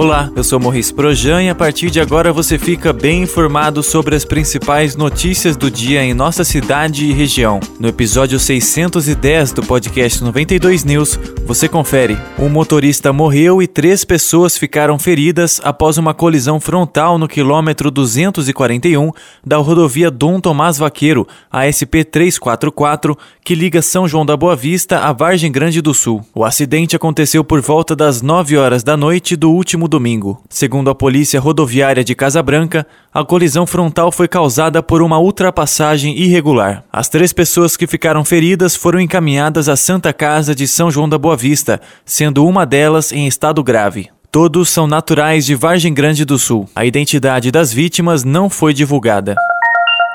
Olá, eu sou Morris Projan e a partir de agora você fica bem informado sobre as principais notícias do dia em nossa cidade e região. No episódio 610 do podcast 92 News, você confere. Um motorista morreu e três pessoas ficaram feridas após uma colisão frontal no quilômetro 241 da rodovia Dom Tomás Vaqueiro, a SP 344, que liga São João da Boa Vista a Vargem Grande do Sul. O acidente aconteceu por volta das 9 horas da noite do último domingo. Segundo a Polícia Rodoviária de Casabranca, a colisão frontal foi causada por uma ultrapassagem irregular. As três pessoas que ficaram feridas foram encaminhadas à Santa Casa de São João da Boa Vista, sendo uma delas em estado grave. Todos são naturais de Vargem Grande do Sul. A identidade das vítimas não foi divulgada.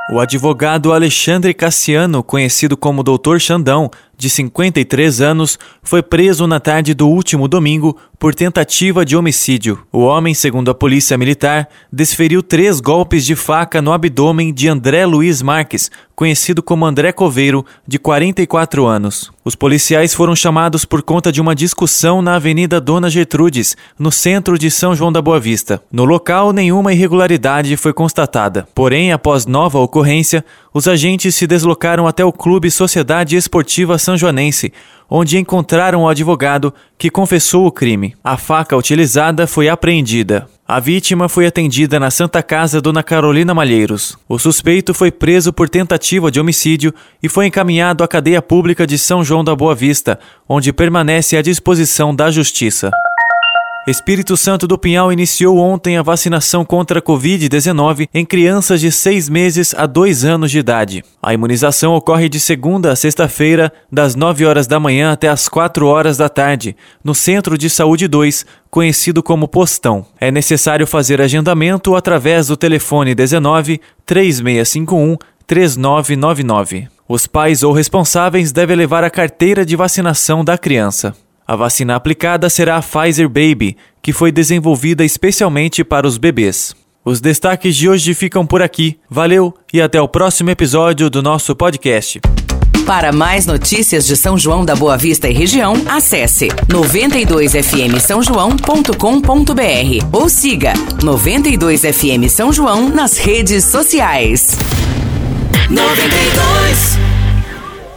O advogado Alexandre Cassiano, conhecido como Dr. Xandão, de 53 anos, foi preso na tarde do último domingo por tentativa de homicídio. O homem, segundo a polícia militar, desferiu três golpes de faca no abdômen de André Luiz Marques, conhecido como André Coveiro, de 44 anos. Os policiais foram chamados por conta de uma discussão na Avenida Dona Gertrudes, no centro de São João da Boa Vista. No local, nenhuma irregularidade foi constatada. Porém, após nova ocorrência, os agentes se deslocaram até o Clube Sociedade Esportiva São Joanense, onde encontraram o advogado que confessou o crime. A faca utilizada foi apreendida. A vítima foi atendida na Santa Casa Dona Carolina Malheiros. O suspeito foi preso por tentativa de homicídio e foi encaminhado à cadeia pública de São João da Boa Vista, onde permanece à disposição da Justiça. Espírito Santo do Pinhal iniciou ontem a vacinação contra a Covid-19 em crianças de 6 meses a 2 anos de idade. A imunização ocorre de segunda a sexta-feira, das 9 horas da manhã até as 4 horas da tarde, no Centro de Saúde 2, conhecido como Postão. É necessário fazer agendamento através do telefone 19 3651 3999. Os pais ou responsáveis devem levar a carteira de vacinação da criança. A vacina aplicada será a Pfizer Baby, que foi desenvolvida especialmente para os bebês. Os destaques de hoje ficam por aqui. Valeu e até o próximo episódio do nosso podcast. Para mais notícias de São João da Boa Vista e região, acesse 92fm São João.com.br ou siga 92fm São João nas redes sociais. 92